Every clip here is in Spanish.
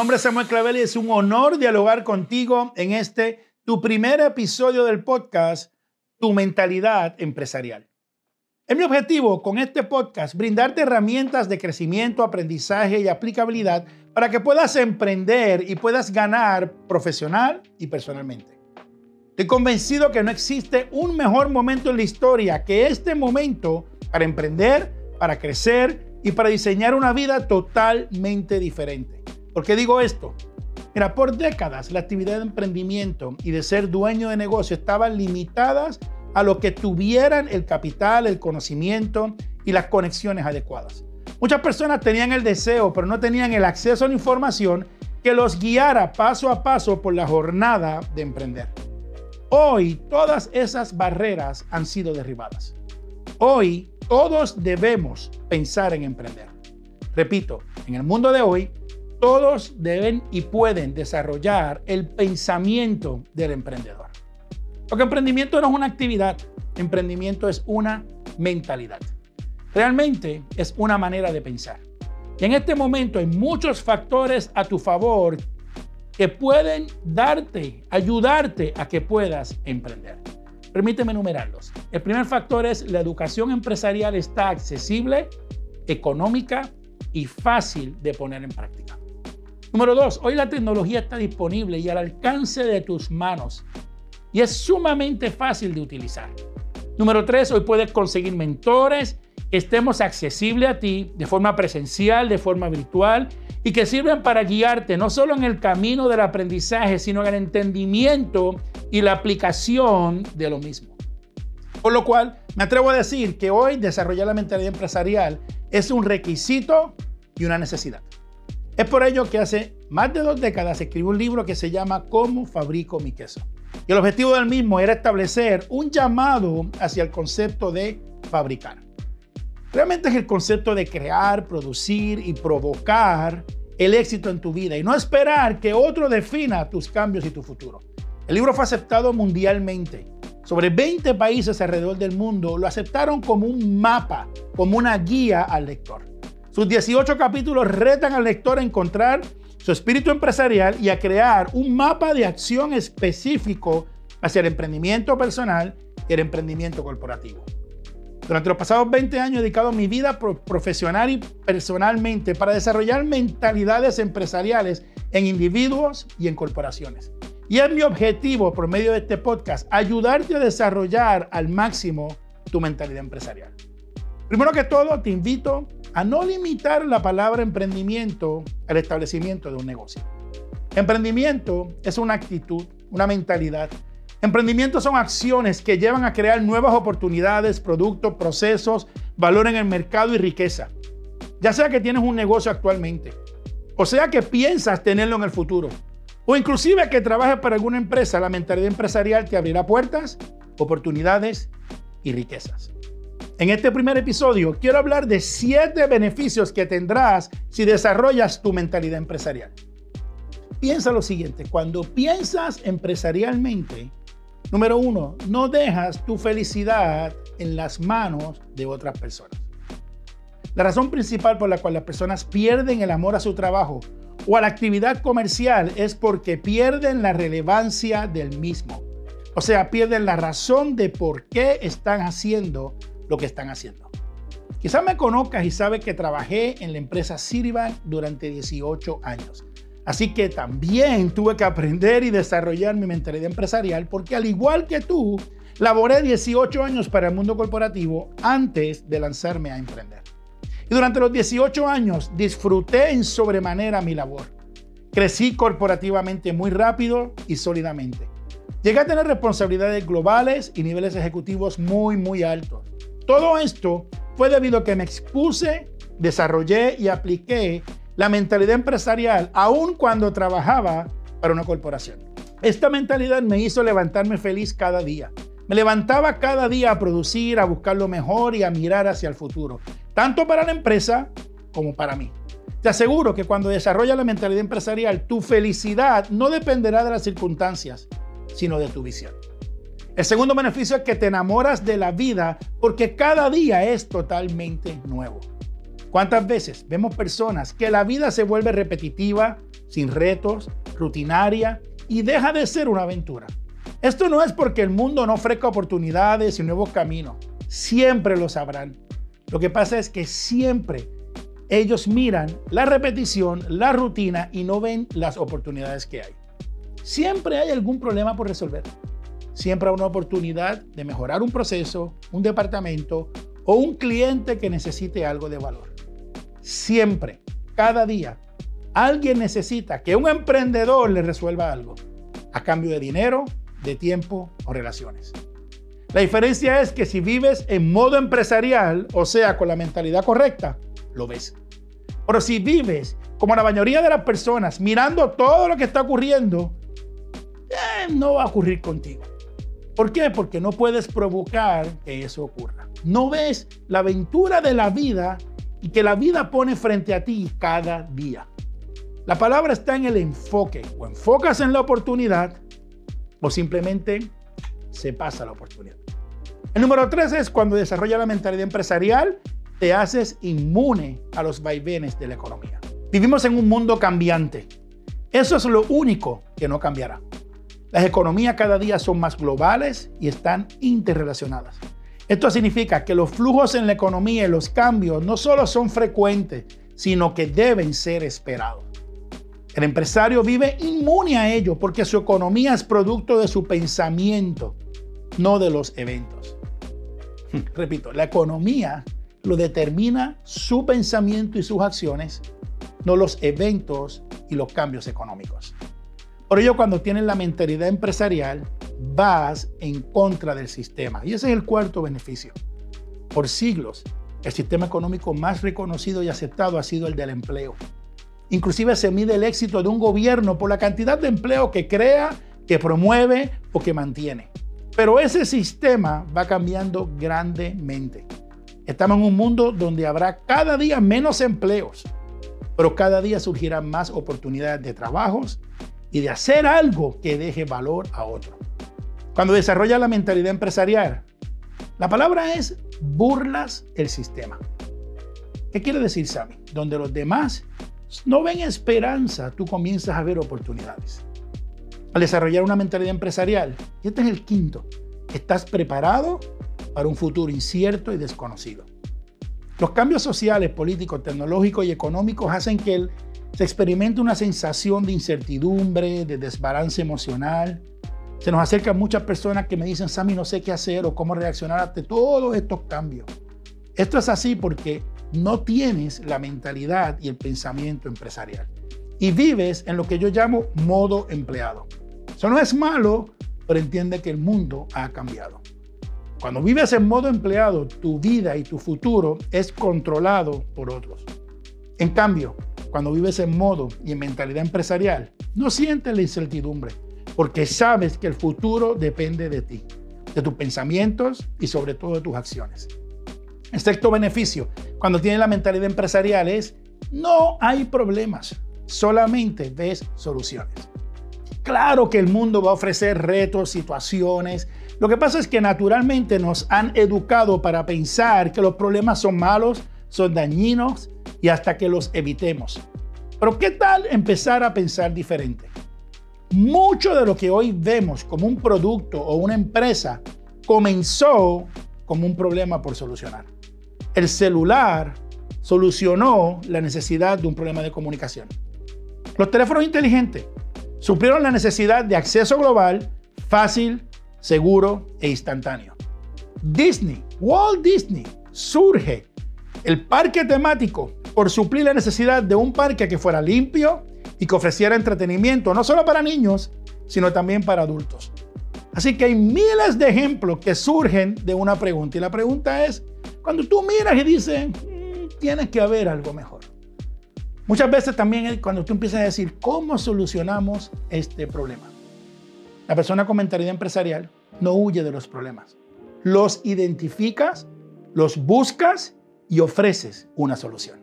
nombre es Samuel Clavel y es un honor dialogar contigo en este, tu primer episodio del podcast, Tu Mentalidad Empresarial. Es mi objetivo con este podcast brindarte herramientas de crecimiento, aprendizaje y aplicabilidad para que puedas emprender y puedas ganar profesional y personalmente. Estoy convencido que no existe un mejor momento en la historia que este momento para emprender, para crecer y para diseñar una vida totalmente diferente. ¿Por qué digo esto? Mira, por décadas la actividad de emprendimiento y de ser dueño de negocio estaban limitadas a lo que tuvieran el capital, el conocimiento y las conexiones adecuadas. Muchas personas tenían el deseo, pero no tenían el acceso a la información que los guiara paso a paso por la jornada de emprender. Hoy todas esas barreras han sido derribadas. Hoy todos debemos pensar en emprender. Repito, en el mundo de hoy todos deben y pueden desarrollar el pensamiento del emprendedor. Porque emprendimiento no es una actividad, emprendimiento es una mentalidad. Realmente es una manera de pensar. Y en este momento hay muchos factores a tu favor que pueden darte, ayudarte a que puedas emprender. Permíteme enumerarlos. El primer factor es la educación empresarial está accesible, económica y fácil de poner en práctica. Número dos, hoy la tecnología está disponible y al alcance de tus manos y es sumamente fácil de utilizar. Número tres, hoy puedes conseguir mentores que estemos accesibles a ti de forma presencial, de forma virtual y que sirven para guiarte no solo en el camino del aprendizaje, sino en el entendimiento y la aplicación de lo mismo. Por lo cual, me atrevo a decir que hoy desarrollar la mentalidad empresarial es un requisito y una necesidad. Es por ello que hace más de dos décadas escribí un libro que se llama Cómo fabrico mi queso. Y el objetivo del mismo era establecer un llamado hacia el concepto de fabricar. Realmente es el concepto de crear, producir y provocar el éxito en tu vida y no esperar que otro defina tus cambios y tu futuro. El libro fue aceptado mundialmente. Sobre 20 países alrededor del mundo lo aceptaron como un mapa, como una guía al lector. Sus 18 capítulos retan al lector a encontrar su espíritu empresarial y a crear un mapa de acción específico hacia el emprendimiento personal y el emprendimiento corporativo. Durante los pasados 20 años he dedicado mi vida profesional y personalmente para desarrollar mentalidades empresariales en individuos y en corporaciones. Y es mi objetivo por medio de este podcast ayudarte a desarrollar al máximo tu mentalidad empresarial. Primero que todo, te invito a no limitar la palabra emprendimiento al establecimiento de un negocio. Emprendimiento es una actitud, una mentalidad. Emprendimiento son acciones que llevan a crear nuevas oportunidades, productos, procesos, valor en el mercado y riqueza. Ya sea que tienes un negocio actualmente, o sea que piensas tenerlo en el futuro, o inclusive que trabajes para alguna empresa, la mentalidad empresarial te abrirá puertas, oportunidades y riquezas. En este primer episodio quiero hablar de siete beneficios que tendrás si desarrollas tu mentalidad empresarial. Piensa lo siguiente, cuando piensas empresarialmente, número uno, no dejas tu felicidad en las manos de otras personas. La razón principal por la cual las personas pierden el amor a su trabajo o a la actividad comercial es porque pierden la relevancia del mismo. O sea, pierden la razón de por qué están haciendo lo que están haciendo. Quizás me conozcas y sabes que trabajé en la empresa Citibank durante 18 años. Así que también tuve que aprender y desarrollar mi mentalidad empresarial porque al igual que tú, laboré 18 años para el mundo corporativo antes de lanzarme a emprender. Y durante los 18 años disfruté en sobremanera mi labor. Crecí corporativamente muy rápido y sólidamente. Llegué a tener responsabilidades globales y niveles ejecutivos muy, muy altos. Todo esto fue debido a que me expuse, desarrollé y apliqué la mentalidad empresarial aun cuando trabajaba para una corporación. Esta mentalidad me hizo levantarme feliz cada día. Me levantaba cada día a producir, a buscar lo mejor y a mirar hacia el futuro, tanto para la empresa como para mí. Te aseguro que cuando desarrollas la mentalidad empresarial, tu felicidad no dependerá de las circunstancias, sino de tu visión. El segundo beneficio es que te enamoras de la vida porque cada día es totalmente nuevo. ¿Cuántas veces vemos personas que la vida se vuelve repetitiva, sin retos, rutinaria y deja de ser una aventura? Esto no es porque el mundo no ofrezca oportunidades y nuevos caminos. Siempre lo sabrán. Lo que pasa es que siempre ellos miran la repetición, la rutina y no ven las oportunidades que hay. Siempre hay algún problema por resolver. Siempre hay una oportunidad de mejorar un proceso, un departamento o un cliente que necesite algo de valor. Siempre, cada día, alguien necesita que un emprendedor le resuelva algo a cambio de dinero, de tiempo o relaciones. La diferencia es que si vives en modo empresarial, o sea, con la mentalidad correcta, lo ves. Pero si vives como la mayoría de las personas, mirando todo lo que está ocurriendo, eh, no va a ocurrir contigo. ¿Por qué? Porque no puedes provocar que eso ocurra. No ves la aventura de la vida y que la vida pone frente a ti cada día. La palabra está en el enfoque. O enfocas en la oportunidad o simplemente se pasa la oportunidad. El número tres es cuando desarrolla la mentalidad empresarial, te haces inmune a los vaivenes de la economía. Vivimos en un mundo cambiante. Eso es lo único que no cambiará. Las economías cada día son más globales y están interrelacionadas. Esto significa que los flujos en la economía y los cambios no solo son frecuentes, sino que deben ser esperados. El empresario vive inmune a ello porque su economía es producto de su pensamiento, no de los eventos. Repito, la economía lo determina su pensamiento y sus acciones, no los eventos y los cambios económicos. Por ello, cuando tienes la mentalidad empresarial, vas en contra del sistema. Y ese es el cuarto beneficio. Por siglos, el sistema económico más reconocido y aceptado ha sido el del empleo. Inclusive se mide el éxito de un gobierno por la cantidad de empleo que crea, que promueve o que mantiene. Pero ese sistema va cambiando grandemente. Estamos en un mundo donde habrá cada día menos empleos, pero cada día surgirán más oportunidades de trabajos y de hacer algo que deje valor a otro. Cuando desarrolla la mentalidad empresarial, la palabra es burlas el sistema. ¿Qué quiere decir, Sammy? Donde los demás no ven esperanza, tú comienzas a ver oportunidades. Al desarrollar una mentalidad empresarial, y este es el quinto, estás preparado para un futuro incierto y desconocido. Los cambios sociales, políticos, tecnológicos y económicos hacen que se experimente una sensación de incertidumbre, de desbalance emocional, se nos acercan muchas personas que me dicen, Sammy, no sé qué hacer o cómo reaccionar ante todos estos cambios. Esto es así porque no tienes la mentalidad y el pensamiento empresarial. Y vives en lo que yo llamo modo empleado. Eso no es malo, pero entiende que el mundo ha cambiado. Cuando vives en modo empleado, tu vida y tu futuro es controlado por otros. En cambio, cuando vives en modo y en mentalidad empresarial, no sientes la incertidumbre porque sabes que el futuro depende de ti, de tus pensamientos y sobre todo de tus acciones. El sexto beneficio, cuando tienes la mentalidad empresarial, es no hay problemas, solamente ves soluciones. Claro que el mundo va a ofrecer retos, situaciones. Lo que pasa es que naturalmente nos han educado para pensar que los problemas son malos, son dañinos y hasta que los evitemos. Pero ¿qué tal empezar a pensar diferente? Mucho de lo que hoy vemos como un producto o una empresa comenzó como un problema por solucionar. El celular solucionó la necesidad de un problema de comunicación. Los teléfonos inteligentes suplieron la necesidad de acceso global fácil, seguro e instantáneo. Disney, Walt Disney, surge el parque temático por suplir la necesidad de un parque que fuera limpio, y que ofreciera entretenimiento no solo para niños, sino también para adultos. Así que hay miles de ejemplos que surgen de una pregunta. Y la pregunta es, cuando tú miras y dices, mm, tienes que haber algo mejor. Muchas veces también cuando tú empiezas a decir, ¿cómo solucionamos este problema? La persona con mentalidad empresarial no huye de los problemas. Los identificas, los buscas y ofreces una solución.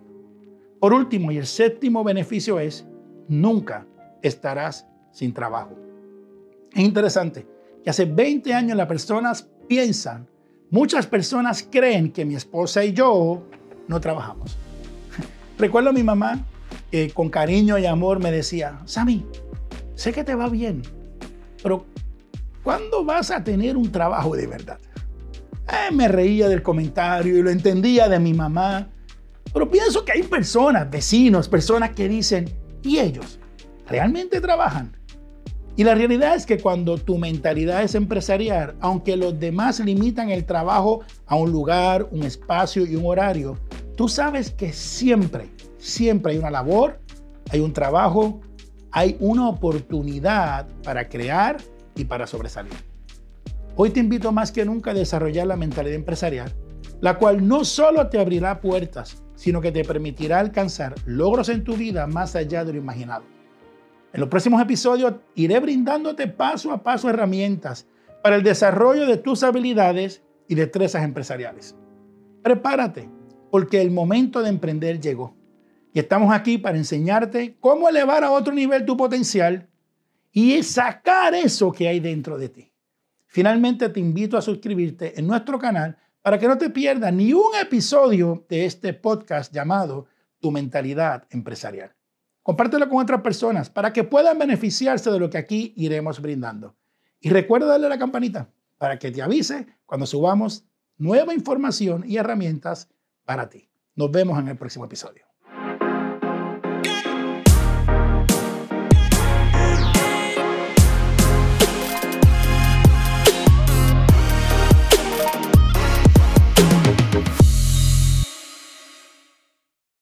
Por último, y el séptimo beneficio es nunca estarás sin trabajo. Es interesante que hace 20 años las personas piensan, muchas personas creen que mi esposa y yo no trabajamos. Recuerdo a mi mamá que con cariño y amor me decía, Sammy, sé que te va bien, pero ¿cuándo vas a tener un trabajo de verdad? Eh, me reía del comentario y lo entendía de mi mamá, pero pienso que hay personas, vecinos, personas que dicen, ¿y ellos? ¿Realmente trabajan? Y la realidad es que cuando tu mentalidad es empresarial, aunque los demás limitan el trabajo a un lugar, un espacio y un horario, tú sabes que siempre, siempre hay una labor, hay un trabajo, hay una oportunidad para crear y para sobresalir. Hoy te invito más que nunca a desarrollar la mentalidad empresarial, la cual no solo te abrirá puertas, sino que te permitirá alcanzar logros en tu vida más allá de lo imaginado. En los próximos episodios iré brindándote paso a paso herramientas para el desarrollo de tus habilidades y destrezas empresariales. Prepárate, porque el momento de emprender llegó. Estamos aquí para enseñarte cómo elevar a otro nivel tu potencial y sacar eso que hay dentro de ti. Finalmente te invito a suscribirte en nuestro canal para que no te pierdas ni un episodio de este podcast llamado Tu mentalidad empresarial. Compártelo con otras personas para que puedan beneficiarse de lo que aquí iremos brindando. Y recuerda darle la campanita para que te avise cuando subamos nueva información y herramientas para ti. Nos vemos en el próximo episodio.